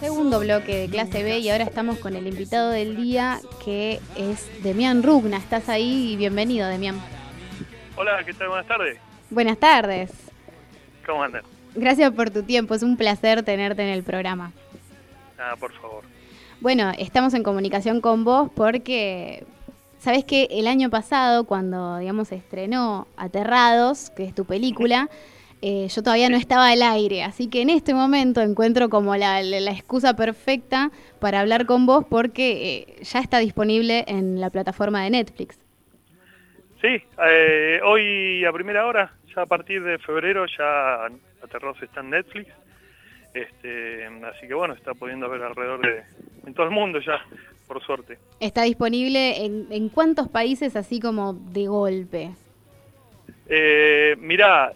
Segundo bloque de clase B y ahora estamos con el invitado del día que es Demian Rugna. ¿Estás ahí? Bienvenido, Demian. Hola, ¿qué tal? Buenas tardes. Buenas tardes. ¿Cómo andan? Gracias por tu tiempo, es un placer tenerte en el programa. Ah, por favor. Bueno, estamos en comunicación con vos porque sabes que el año pasado, cuando digamos estrenó Aterrados, que es tu película, eh, yo todavía no estaba al aire, así que en este momento encuentro como la, excusa perfecta para hablar con vos porque eh, ya está disponible en la plataforma de Netflix. Sí, eh, hoy a primera hora, ya a partir de febrero ya Aterrados está en Netflix, este, así que bueno, está pudiendo ver alrededor de en todo el mundo ya, por suerte. ¿Está disponible en, en cuántos países así como de golpe? Eh, mirá,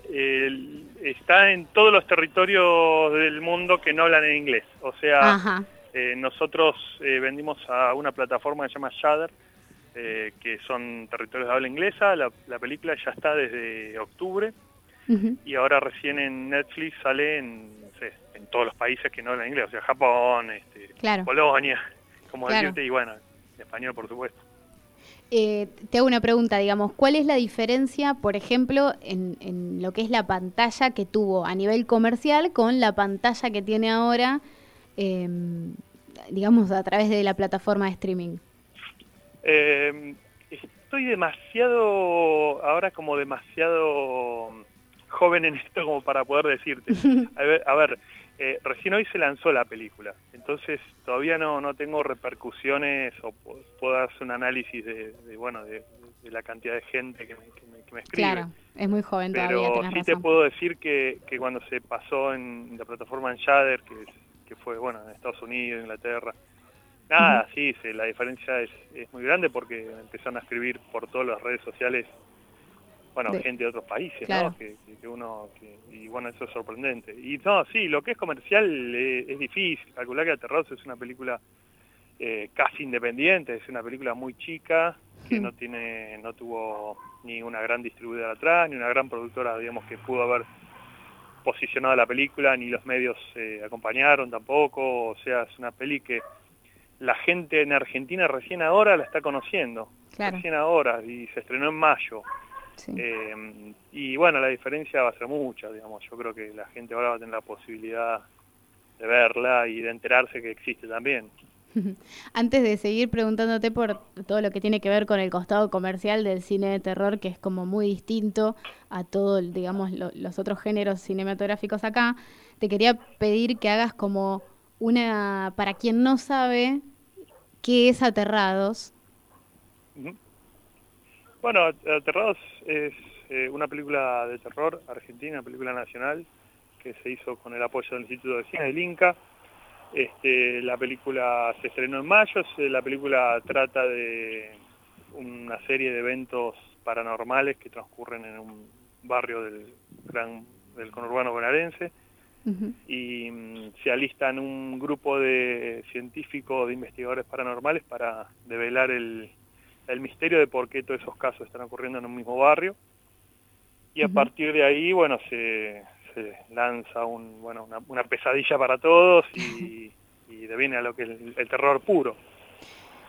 está en todos los territorios del mundo que no hablan en inglés. O sea, eh, nosotros eh, vendimos a una plataforma que se llama Shudder, eh, que son territorios de habla inglesa. La, película ya está desde octubre y ahora recién en Netflix sale en, en todos los países que no hablan inglés. O sea, Japón, este, Polonia, como decirte, y bueno, en español por supuesto. Eh, te hago una pregunta, digamos, ¿cuál es la diferencia, por ejemplo, en, lo que es la pantalla que tuvo a nivel comercial con la pantalla que tiene ahora, em, digamos, a través de la plataforma de streaming? Em, estoy demasiado, ahora como demasiado joven en esto como para poder decirte. A ver, eh, recién hoy se lanzó la película, entonces todavía no, no tengo repercusiones o puedo hacer un análisis de, bueno de, la cantidad de gente que me, escribe. Claro, es muy joven todavía. Pero sí te puedo decir que, que cuando se pasó en la plataforma en Shudder, que, que fue bueno en Estados Unidos, Inglaterra, nada, sí, la diferencia es, es muy grande porque empezaron a escribir por todas las redes sociales bueno, gente de otros países, ¿no? Que, uno, y bueno, eso es sorprendente. Y no, sí, lo que es comercial eh, es difícil. Calcular que Aterrados es una película eh, casi independiente, es una película muy chica, que hmm. no tiene, no tuvo ni una gran distribuidora atrás, ni una gran productora, digamos, que pudo haber posicionado la película, ni los medios eh, acompañaron tampoco, o sea, es una peli que la gente en Argentina recién ahora la está conociendo, recién ahora, y se estrenó en mayo. Eh, y bueno, la diferencia va a ser mucha, digamos. Yo creo que la gente ahora va a tener la posibilidad de verla y de enterarse que existe también. Antes de seguir preguntándote por todo lo que tiene que ver con el costado comercial del cine de terror, que es como muy distinto a todos, digamos, los otros géneros cinematográficos acá, te quería pedir que hagas como una, para quien no sabe, qué es Aterrados. Bueno, Aterrados es eh, una película de terror argentina, película nacional, que se hizo con el apoyo del Instituto de Cine del Inca. Este, la película se estrenó en mayo, la película trata de una serie de eventos paranormales que transcurren en un barrio del gran del conurbano bonaerense y mm, se alistan un grupo de científicos, de investigadores paranormales para develar el, el misterio de por qué todos esos casos están ocurriendo en un mismo barrio. Y a partir de ahí, bueno, se, lanza un, bueno, una, pesadilla para todos y, y deviene a lo que es el, terror puro.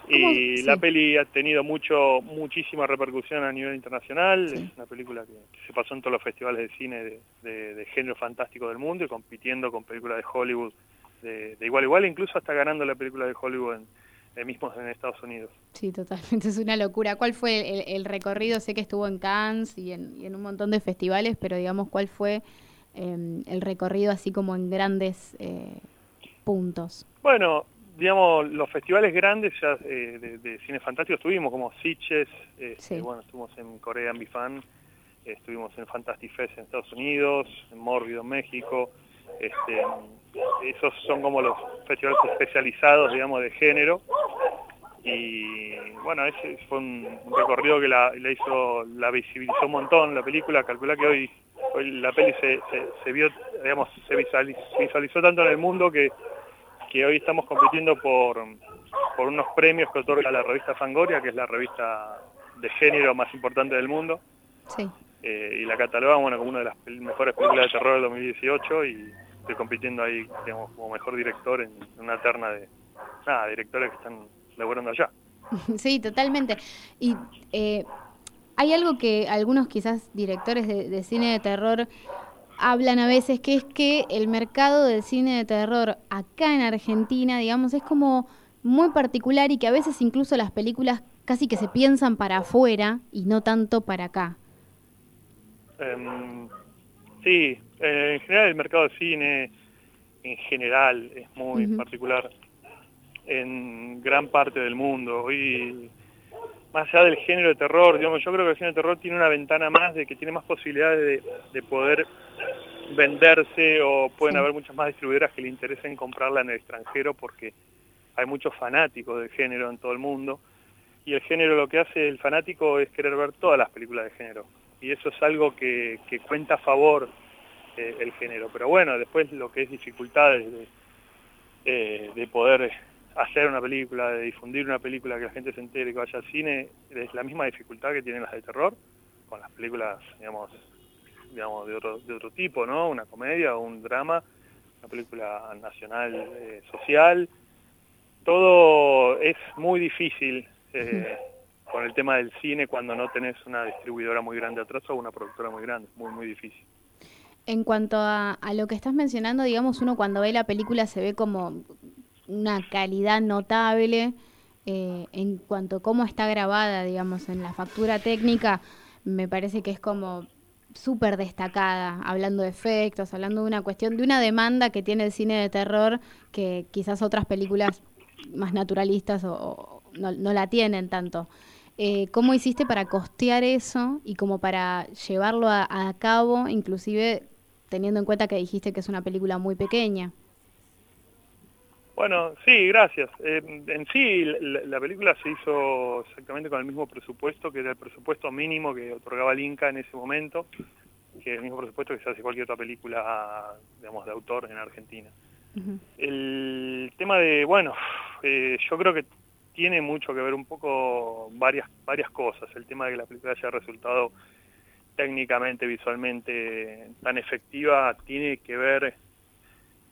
Y la peli ha tenido mucho muchísima repercusión a nivel internacional. Es una película que, se pasó en todos los festivales de cine de, género fantástico del mundo y compitiendo con películas de Hollywood de, de igual a igual, incluso hasta ganando la película de Hollywood en, mismos en Estados Unidos. Sí, totalmente, es una locura. ¿Cuál fue el, recorrido? Sé que estuvo en Cannes y en, un montón de festivales, pero digamos, ¿cuál fue em, el recorrido así como en grandes eh, puntos? Bueno, digamos, los festivales grandes ya eh, de, cine fantástico estuvimos, como Sitges, este, bueno, estuvimos en Corea en Bifan, estuvimos en Fantastic Fest en Estados Unidos, en Mórbido en México, este, esos son como los festivales especializados, digamos, de género. Y bueno, ese fue un, recorrido que la, hizo, la visibilizó un montón la película. Calcula que hoy, hoy la peli se, se, vio, digamos, se visualizó, tanto en el mundo que, que hoy estamos compitiendo por, por unos premios que otorga la revista Fangoria, que es la revista de género más importante del mundo. Sí. Eh, y la catalogan bueno, como una de las mejores películas de terror del 2018 y estoy compitiendo ahí, digamos, como mejor director en una terna de nada, directores que están laburando allá. Sí, totalmente. Y eh, hay algo que algunos quizás directores de, cine de terror hablan a veces, que es que el mercado del cine de terror acá en Argentina, digamos, es como muy particular y que a veces incluso las películas casi que se piensan para afuera y no tanto para acá. Em, sí, eh, en general el mercado de cine en general es muy particular en gran parte del mundo. Hoy, más allá del género de terror, digamos, yo creo que el cine de terror tiene una ventana más de que tiene más posibilidades de, poder venderse o pueden haber muchas más distribuidoras que le interesen comprarla en el extranjero porque hay muchos fanáticos del género en todo el mundo. Y el género lo que hace el fanático es querer ver todas las películas de género. Y eso es algo que, cuenta a favor eh, el género pero bueno después lo que es dificultades de, eh, de poder hacer una película, de difundir una película que la gente se entere que vaya al cine, es la misma dificultad que tienen las de terror, con las películas, digamos, digamos de, otro, de otro tipo, ¿no? Una comedia o un drama, una película nacional eh, social. Todo es muy difícil eh, con el tema del cine cuando no tenés una distribuidora muy grande atrás o una productora muy grande, muy, muy difícil. En cuanto a, a, lo que estás mencionando, digamos, uno cuando ve la película se ve como una calidad notable eh, en cuanto a cómo está grabada, digamos, en la factura técnica, me parece que es como súper destacada, hablando de efectos, hablando de una cuestión, de una demanda que tiene el cine de terror que quizás otras películas más naturalistas o, no, la tienen tanto. Eh, ¿Cómo hiciste para costear eso y como para llevarlo a cabo, inclusive teniendo en cuenta que dijiste que es una película muy pequeña? Bueno, sí, gracias. Eh, en sí, la, película se hizo exactamente con el mismo presupuesto, que era el presupuesto mínimo que otorgaba el Inca en ese momento, que es el mismo presupuesto que se hace cualquier otra película, digamos, de autor en Argentina. El tema de, bueno, eh, yo creo que tiene mucho que ver un poco varias, varias cosas. El tema de que la película haya resultado técnicamente, visualmente tan efectiva, tiene que ver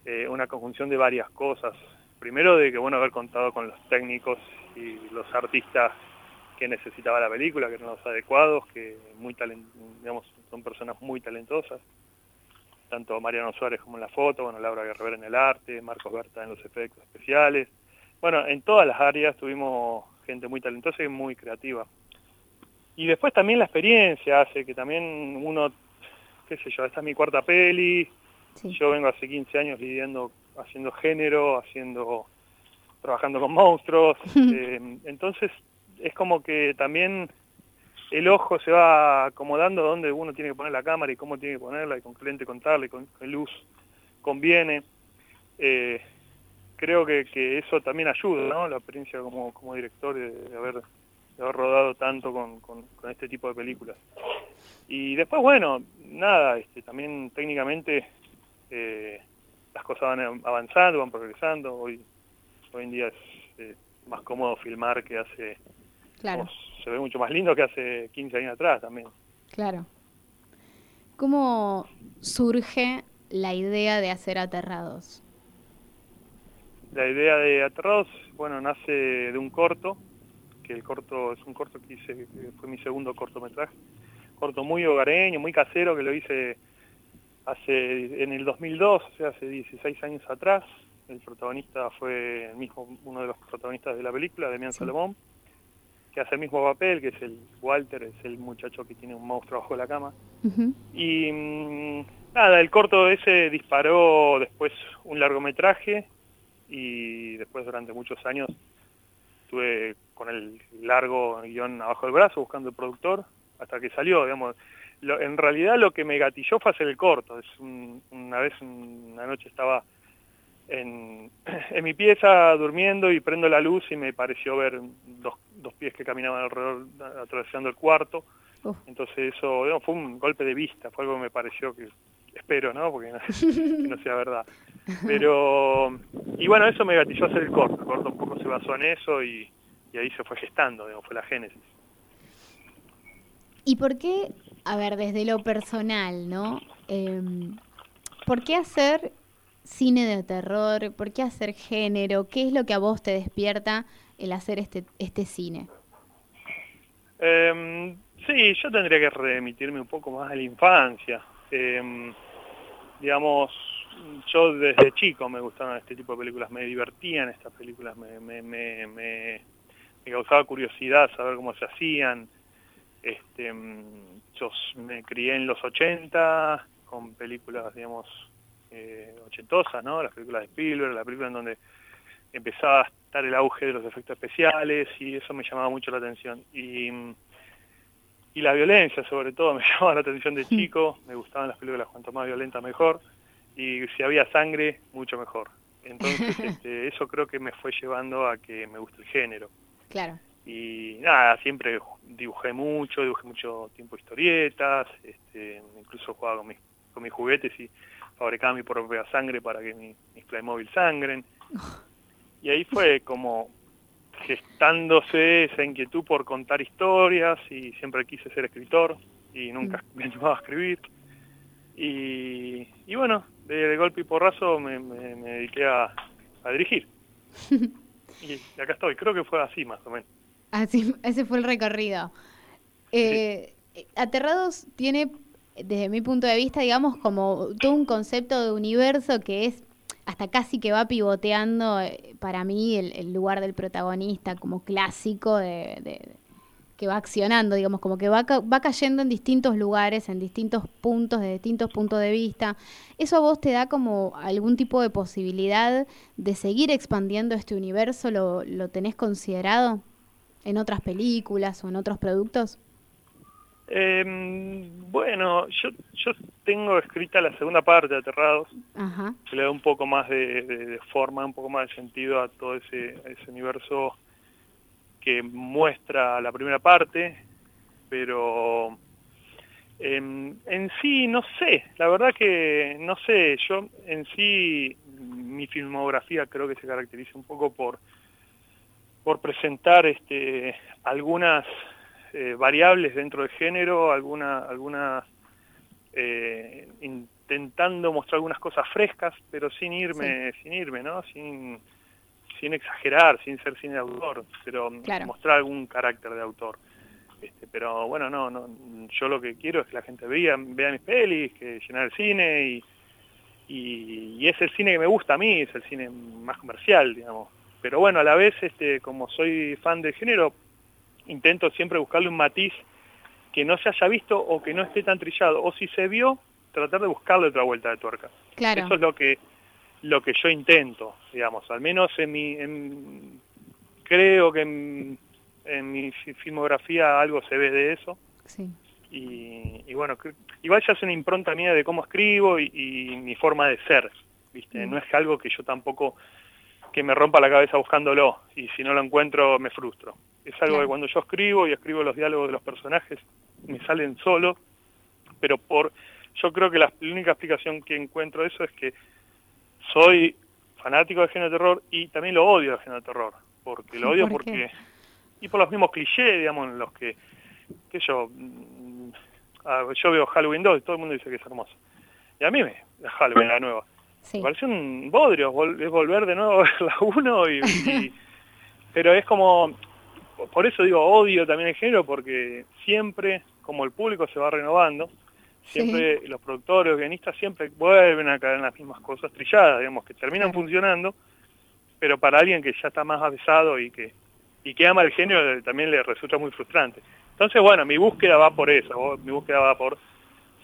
eh, una conjunción de varias cosas. Primero de que, bueno, haber contado con los técnicos y los artistas que necesitaba la película, que eran los adecuados, que muy digamos, son personas muy talentosas, tanto Mariano Suárez como en la foto, bueno, Laura Guerrero en el arte, Marcos Berta en los efectos especiales. Bueno, en todas las áreas tuvimos gente muy talentosa y muy creativa. Y después también la experiencia hace que también uno, qué sé yo, esta es mi cuarta peli, yo vengo hace 15 años lidiando, haciendo género, haciendo, trabajando con monstruos. Eh, entonces es como que también el ojo se va acomodando donde uno tiene que poner la cámara y cómo tiene que ponerla y con qué lente contarle, con qué luz conviene. Eh, creo que, que, eso también ayuda, ¿no? La experiencia como, como director de, haber, de haber rodado tanto con, con, este tipo de películas. Y después, bueno, nada, este, también técnicamente eh, las cosas van avanzando, van progresando. Hoy, hoy en día es eh, más cómodo filmar que hace... Claro. se ve mucho más lindo que hace 15 años atrás también. Claro. ¿Cómo surge la idea de hacer Aterrados? La idea de Aterrados, bueno, nace de un corto, que el corto es un corto que hice, que fue mi segundo cortometraje, corto muy hogareño, muy casero, que lo hice hace en el 2002, o sea, hace 16 años atrás, el protagonista fue el mismo, uno de los protagonistas de la película, Demian Salomón, que hace el mismo papel, que es el Walter, es el muchacho que tiene un monstruo bajo la cama. Y mm, nada, el corto ese disparó después un largometraje y después durante muchos años estuve con el largo guion abajo del brazo buscando el productor hasta que salió, digamos, en realidad lo que me gatilló fue hacer el corto. Es una vez, una noche estaba en, en, mi pieza durmiendo y prendo la luz y me pareció ver dos, dos pies que caminaban alrededor, atravesando el cuarto. Entonces eso fue un golpe de vista, fue algo que me pareció que, espero, ¿no? Porque no, sea verdad. Pero, y bueno, eso me gatilló hacer el corto. El corto un poco se basó en eso y, y ahí se fue gestando, digamos, fue la génesis. ¿Y por qué, a ver, desde lo personal, ¿no? Em, ¿Por qué hacer cine de terror? ¿Por qué hacer género? ¿Qué es lo que a vos te despierta el hacer este, este cine? Em, sí, yo tendría que remitirme un poco más a la infancia. Em, digamos, yo desde chico me gustaban este tipo de películas, me divertían estas películas, me, me, me, me, causaba curiosidad saber cómo se hacían. Este, em, yo me crié en los 80 con películas, digamos, eh, ochentosas, ¿no? Las películas de Spielberg, la película en donde empezaba a estar el auge de los efectos especiales y eso me llamaba mucho la atención. Y, y la violencia, sobre todo, me llamaba la atención de chico, me gustaban las películas cuanto más violentas mejor, y si había sangre, mucho mejor. Entonces, este, eso creo que me fue llevando a que me guste el género. Claro. Y nada, siempre dibujé mucho, dibujé mucho tiempo historietas, este, incluso jugaba con mis, con mis juguetes y fabricaba mi propia sangre para que mis Playmobil sangren. Y ahí fue como gestándose esa inquietud por contar historias y siempre quise ser escritor y nunca mm. me animaba a escribir. Y, y bueno, de, golpe y porrazo me, me, dediqué a, dirigir. y acá estoy, creo que fue así más o menos. Así, ese fue el recorrido. Eh, Aterrados tiene desde mi punto de vista, digamos, como todo un concepto de universo que es hasta casi que va pivoteando eh, para mí el, lugar del protagonista como clásico de, que va accionando, digamos, como que va, va cayendo en distintos lugares, en distintos puntos, de distintos puntos de vista. ¿Eso a vos te da como algún tipo de posibilidad de seguir expandiendo este universo? ¿Lo, lo tenés considerado en otras películas o en otros productos? Eh, bueno, yo, yo tengo escrita la segunda parte de Aterrados, que le da un poco más de, forma, un poco más de sentido a todo ese, ese universo que muestra la primera parte, pero em, en sí no sé, la verdad que no sé, yo en sí mi filmografía creo que se caracteriza un poco por por presentar este algunas eh, variables dentro del género, alguna, algunas eh, intentando mostrar algunas cosas frescas, pero sin irme, sin irme, ¿no? Sin, sin exagerar, sin ser cine de autor, pero mostrar algún carácter de autor. Este, pero bueno, no, no, yo lo que quiero es que la gente vea, vea mis pelis, que llenar el cine y, y, y, es el cine que me gusta a mí, es el cine más comercial, digamos. Pero bueno, a la vez, este, como soy fan del género, intento siempre buscarle un matiz que no se haya visto o que no esté tan trillado, o si se vio, tratar de buscarle otra vuelta de tuerca. Claro. Eso es lo que lo que yo intento, digamos, al menos en mi creo que en, mi filmografía algo se ve de eso. Sí. Y, bueno, igual ya es una impronta mía de cómo escribo y, mi forma de ser, ¿viste? Mm. No es algo que yo tampoco que me rompa la cabeza buscándolo y si no lo encuentro me frustro. Es algo que cuando yo escribo y escribo los diálogos de los personajes me salen solo, pero por yo creo que la, única explicación que encuentro de eso es que soy fanático del género de terror y también lo odio del género de terror, porque lo odio porque y por los mismos clichés, digamos, en los que que yo mm, yo veo Halloween 2 y todo el mundo dice que es hermoso. Y a mí me Halloween la nueva. Me parece un bodrio, es volver de nuevo a ver la 1 y pero es como por eso digo odio también el género, porque siempre, como el público se va renovando, siempre los productores, guionistas siempre vuelven a caer en las mismas cosas trilladas, digamos, que terminan funcionando, pero para alguien que ya está más avesado y que, y que ama el género también le resulta muy frustrante. Entonces, bueno, mi búsqueda va por eso, mi búsqueda va por,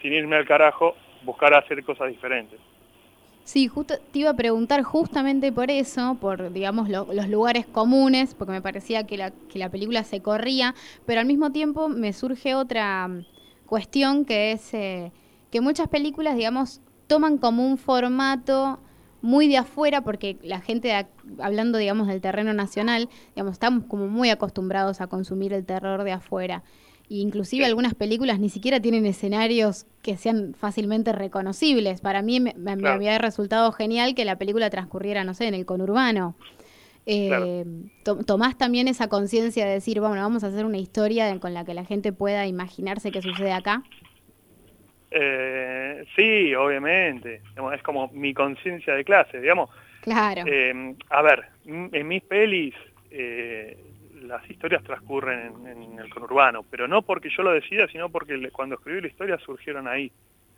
sin irme al carajo, buscar hacer cosas diferentes. Sí, justo te iba a preguntar justamente por eso, por digamos los lugares comunes, porque me parecía que la, que la película se corría, pero al mismo tiempo me surge otra mm, cuestión que es eh, que muchas películas, digamos, toman como un formato muy de afuera, porque la gente, hablando, digamos, del terreno nacional, digamos, estamos como muy acostumbrados a consumir el terror de afuera inclusive algunas películas ni siquiera tienen escenarios que sean fácilmente reconocibles. Para mí me, había resultado genial que la película transcurriera, no sé, en el conurbano. Eh, ¿Tomás también esa conciencia de decir, bueno, vamos a hacer una historia con la que la gente pueda imaginarse qué sucede acá? Eh, sí, obviamente. es como mi conciencia de clase, digamos. Claro. Eh, a ver, en mis pelis eh, las historias transcurren en, el conurbano, pero no porque yo lo decida, sino porque cuando escribí la historia surgieron ahí.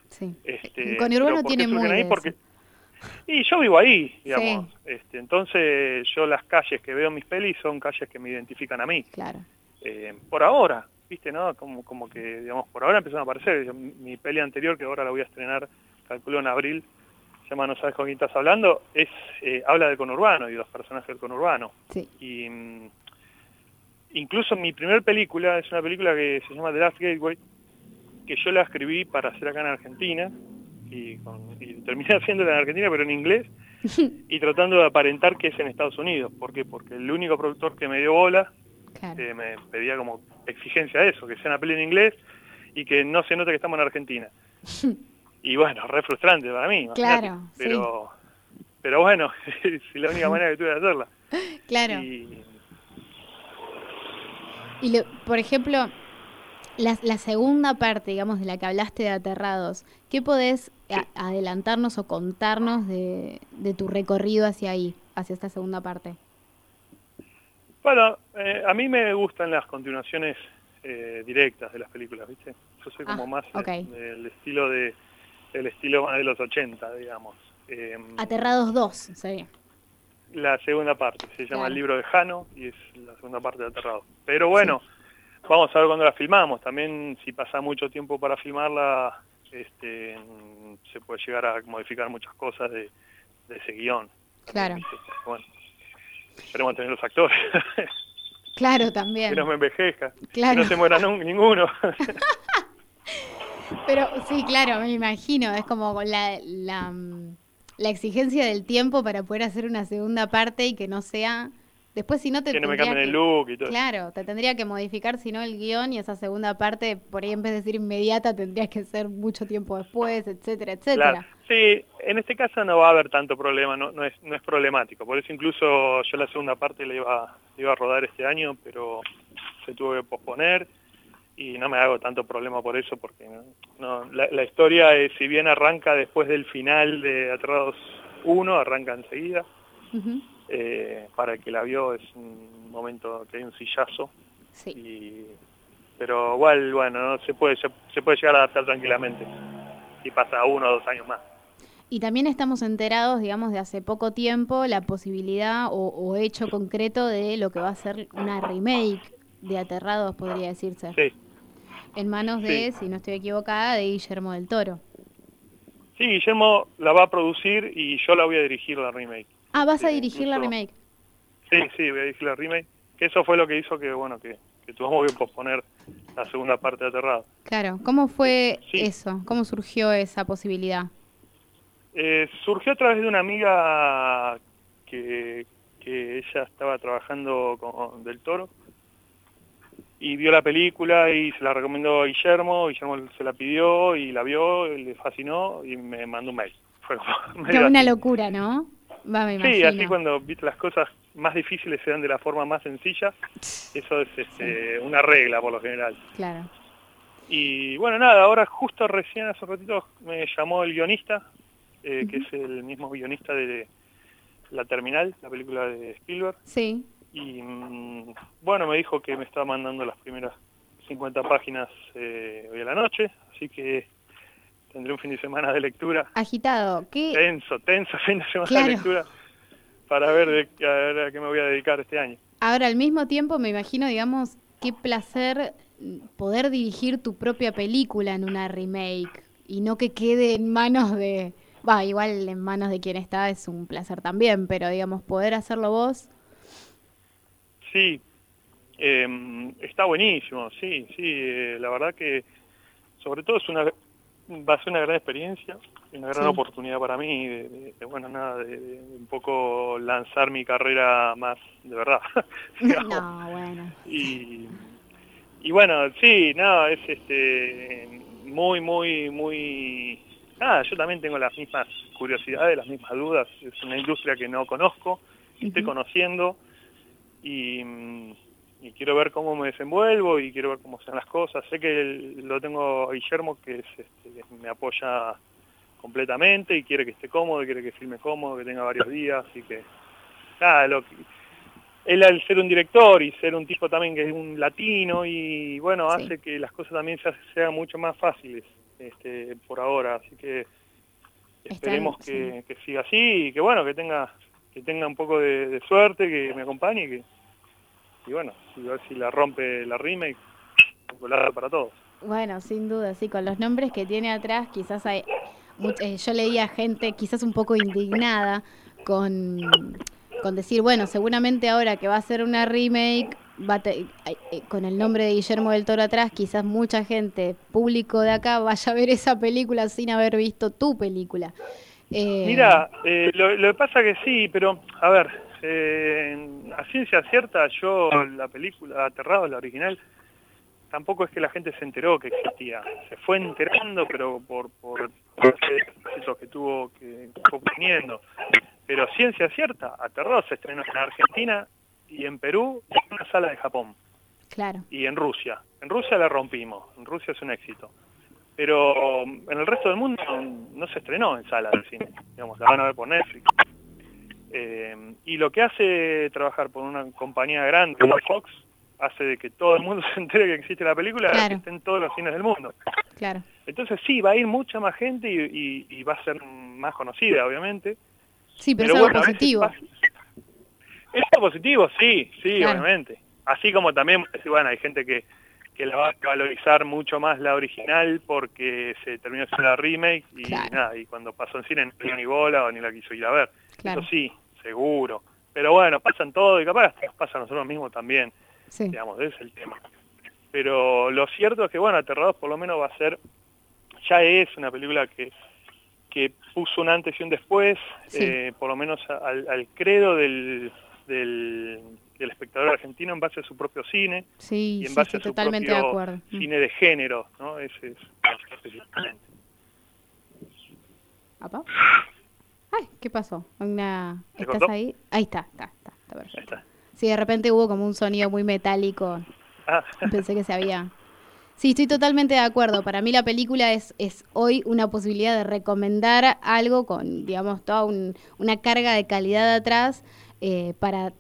Sí. Este, el conurbano tiene muy ahí porque, Y yo vivo ahí, digamos. Este, entonces yo las calles que veo en mis pelis son calles que me identifican a mí. Claro. por ahora, viste, ¿no? Como, como que, digamos, por ahora empezaron a aparecer. Mi peli anterior, que ahora la voy a estrenar, calculo en abril, se llama No sabes con quién estás hablando, es eh, habla del conurbano y de los personajes del conurbano. Sí. Y mm, incluso mi primer película es una película que se llama The Last Gateway, que yo la escribí para hacer acá en Argentina, y, terminé haciéndola en Argentina, pero en inglés, y tratando de aparentar que es en Estados Unidos. ¿Por qué? Porque el único productor que me dio bola eh, me pedía como exigencia eso, que sea una peli en inglés y que no se note que estamos en Argentina. y bueno, re frustrante para mí. Claro, pero, pero bueno, es la única manera que tuve de hacerla. Claro. Y, por ejemplo, la, la, segunda parte, digamos, de la que hablaste de Aterrados, ¿qué podés adelantarnos o contarnos de, de tu recorrido hacia ahí, hacia esta segunda parte? Bueno, eh, a mí me gustan las continuaciones eh, directas de las películas, ¿viste? Yo soy como ah, más del estilo de el estilo de los 80, digamos. Em, Aterrados 2, sí. La segunda parte, se llama El libro de Jano y es la segunda parte de Aterrados. Pero bueno, vamos a ver cuándo la filmamos. También si pasa mucho tiempo para filmarla, este, se puede llegar a modificar muchas cosas de, ese guion. Claro. Bueno, Esperemos tener los actores. Claro, también. Que no me envejezca. Claro. Que no se muera ninguno. Pero sí, claro, me imagino. Es como la, la, la exigencia del tiempo para poder hacer una segunda parte y que no sea Después si no te que no me cambien el look y todo. Claro, te tendría que modificar si no el guion y esa segunda parte, por ahí en vez de decir inmediata, tendrías que ser mucho tiempo después, etcétera, etcétera. Sí, en este caso no va a haber tanto problema, no, no, es, no es problemático. Por eso incluso yo la segunda parte la iba, iba a rodar este año, pero se tuvo que posponer y no me hago tanto problema por eso porque no, la, historia, es, si bien arranca después del final de Atrados 1, arranca enseguida. Eh, para el que la vio es un momento que hay un sillazo. Sí. pero igual, bueno, no se puede se, puede llegar a adaptar tranquilamente si pasa uno o dos años más. Y también estamos enterados, digamos, de hace poco tiempo la posibilidad o, hecho concreto de lo que va a ser una remake de Aterrados, podría decirse. Sí. En manos de, si no estoy equivocada, de Guillermo del Toro. Sí, Guillermo la va a producir y yo la voy a dirigir la remake. Ah, vas a dirigir la remake. Sí, sí, voy a dirigir la remake. Que eso fue lo que hizo que, bueno, que, que tuvimos que posponer la segunda parte de Aterrado. Claro, ¿cómo fue eso? ¿Cómo surgió esa posibilidad? Eh, surgió a través de una amiga que, que ella estaba trabajando con Del Toro y vio la película y se la recomendó a Guillermo, Guillermo se la pidió y la vio, le fascinó y me mandó un mail. Fue como una locura, ¿no? sí, así cuando viste las cosas más difíciles se dan de la forma más sencilla, eso es este, una regla por lo general. Claro. Y bueno, nada, ahora justo recién hace un ratito me llamó el guionista, eh, que es el mismo guionista de La Terminal, la película de Spielberg. Sí. Y mm, bueno, me dijo que me estaba mandando las primeras 50 páginas eh, hoy a la noche, así que tendré un fin de semana de lectura. Agitado. ¿Qué? Tenso, tenso fin de semana de lectura para ver, de, a ver a qué me voy a dedicar este año. Ahora, al mismo tiempo, me imagino, digamos, qué placer poder dirigir tu propia película en una remake y no que quede en manos de... Va, igual en manos de quien está es un placer también, pero digamos, poder hacerlo vos. Sí, em, está buenísimo, sí, sí, eh, la verdad que sobre todo es una va a ser una gran experiencia, una gran oportunidad para mí de, bueno, nada, de, un poco lanzar mi carrera más de verdad. no, bueno. Y, y bueno, sí, no, es este muy, muy, muy... Nada, yo también tengo las mismas curiosidades, las mismas dudas. Es una industria que no conozco, que estoy conociendo y, y quiero ver cómo me desenvuelvo y quiero ver cómo sean las cosas. Sé que lo tengo a Guillermo que es, este, me apoya completamente y quiere que esté cómodo, quiere que filme cómodo, que tenga varios días y que nada, lo él al ser un director y ser un tipo también que es un latino y bueno, hace que las cosas también sean mucho más fáciles este, por ahora, así que esperemos que, siga así y que bueno, que tenga que tenga un poco de, suerte, que me acompañe y que y bueno, ver si la rompe la remake, para todos. Bueno, sin duda, sí, con los nombres que tiene atrás, quizás hay, eh, yo leía gente quizás un poco indignada con, con decir, bueno, seguramente ahora que va a ser una remake, va eh, eh, con el nombre de Guillermo del Toro atrás, quizás mucha gente, público de acá, vaya a ver esa película sin haber visto tu película. Mira, lo, lo, que pasa que sí, pero a ver, eh, a ciencia cierta, yo la película Aterrado, la original, tampoco es que la gente se enteró que existía. Se fue enterando, pero por, por, por que tuvo que fue teniendo. Pero ciencia cierta, Aterrado se estrenó en Argentina y en Perú y en una sala de Japón. Claro. Y en Rusia. En Rusia la rompimos. En Rusia es un éxito. Pero en el resto del mundo no, se estrenó en sala de cine. Digamos, la van a ver por Netflix. Eh, y lo que hace trabajar por una compañía grande como Fox hace de que todo el mundo se entere que existe la película que esté en todos los cines del mundo. Claro. Entonces sí, va a ir mucha más gente y, va a ser más conocida, obviamente. Sí, pero, es algo positivo. Es algo positivo, sí, sí, obviamente. Así como también, bueno, hay gente que, que la va a valorizar mucho más la original porque se terminó haciendo la remake y nada, y cuando pasó en cine no ni bola o ni la quiso ir a ver. Eso sí, seguro. Pero bueno, pasan todo y capaz nos pasa a nosotros mismos también. Digamos, ese es el tema. Pero lo cierto es que, bueno, Aterrados por lo menos va a ser, ya es una película que, que puso un antes y un después, eh, por lo menos al, credo del, del, espectador argentino en base a su propio cine y en base a su propio mm. cine de género, ¿no? Ese es específicamente. Ay, ¿qué pasó? Una... ¿Estás ahí? Ahí está, está, está, perfecto. Sí, de repente hubo como un sonido muy metálico. Ah. Pensé que se había... Sí, estoy totalmente de acuerdo. Para mí la película es, es hoy una posibilidad de recomendar algo con, digamos, toda una carga de calidad atrás eh, para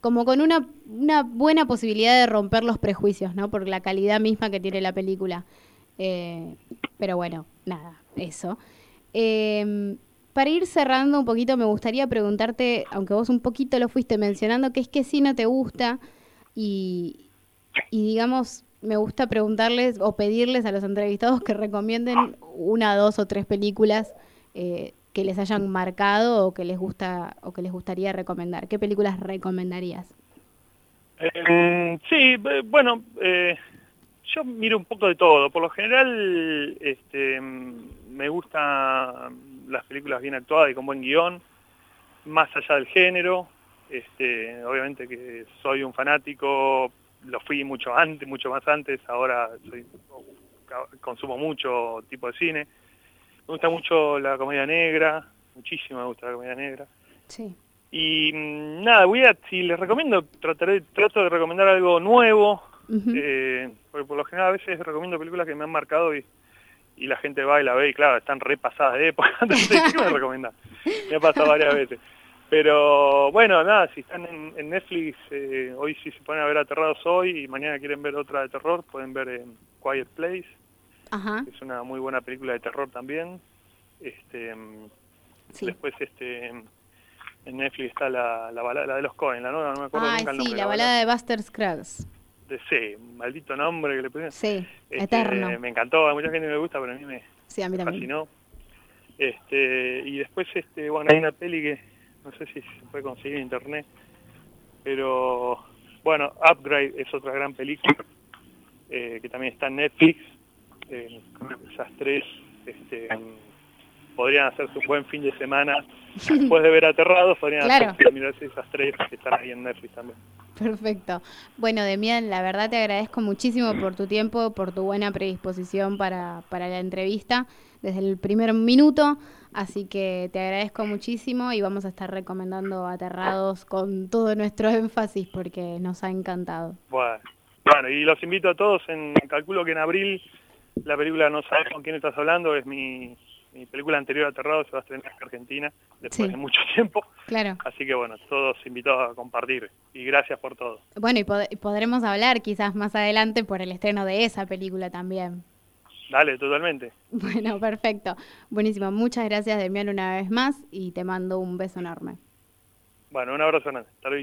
como con una, una, buena posibilidad de romper los prejuicios, ¿no? Por la calidad misma que tiene la película. Eh, pero bueno, nada, eso. Eh, para ir cerrando un poquito, me gustaría preguntarte, aunque vos un poquito lo fuiste mencionando, qué es que sí no te gusta y, digamos, me gusta preguntarles o pedirles a los entrevistados que recomienden una, dos o tres películas eh, que les hayan marcado o que les gusta o que les gustaría recomendar. ¿Qué películas recomendarías? Eh, sí, bueno, eh, yo miro un poco de todo. Por lo general, este, me gusta las películas bien actuadas y con buen guion, más allá del género. Este, obviamente que soy un fanático, lo fui mucho antes, mucho más antes, ahora soy, consumo mucho tipo de cine. Me gusta mucho la comedia negra, muchísimo me gusta la comedia negra. Sí. Y mm, nada, voy a, si les recomiendo, trataré, trato de recomendar algo nuevo, eh, porque por lo general a veces recomiendo películas que me han marcado y y la gente va y la ve y claro, están repasadas de época, entonces ¿qué me recomienda? Me ha pasado varias veces. Pero bueno, nada, si están en, Netflix, eh, hoy sí se ponen a ver Aterrados hoy y mañana quieren ver otra de terror, pueden ver en Quiet Place, es una muy buena película de terror también. Este, Después este en Netflix está la, la, balada, de los Cohen, la nueva, no me acuerdo nunca el nombre. Sí, la, balada de Buster Scruggs sí, maldito nombre que le pusieron. Sí, este, eterno. Me encantó, a mucha gente me gusta, pero a mí me, sí, a mí fascinó. Este, y después, este, bueno, hay una peli que no sé si se puede conseguir en internet, pero bueno, Upgrade es otra gran película eh, que también está en Netflix. Eh, esas tres este, podrían hacerse un buen fin de semana. Después de ver Aterrados, podrían hacerse, mirarse esas tres que están ahí en Netflix también. Perfecto. Bueno, Demian, la verdad te agradezco muchísimo por tu tiempo, por tu buena predisposición para, para la entrevista desde el primer minuto. Así que te agradezco muchísimo y vamos a estar recomendando Aterrados con todo nuestro énfasis porque nos ha encantado. Bueno, bueno y los invito a todos, en calculo que en abril la película No sabes con quién estás hablando, es mi mi película anterior Aterrado se va a estrenar en Argentina después de mucho tiempo. Claro. Así que bueno, todos invitados a compartir y gracias por todo. Bueno, y podremos hablar quizás más adelante por el estreno de esa película también. Dale, totalmente. Bueno, perfecto. Buenísimo. Muchas gracias, Demian, una vez más y te mando un beso enorme. Bueno, un abrazo grande. Hasta luego.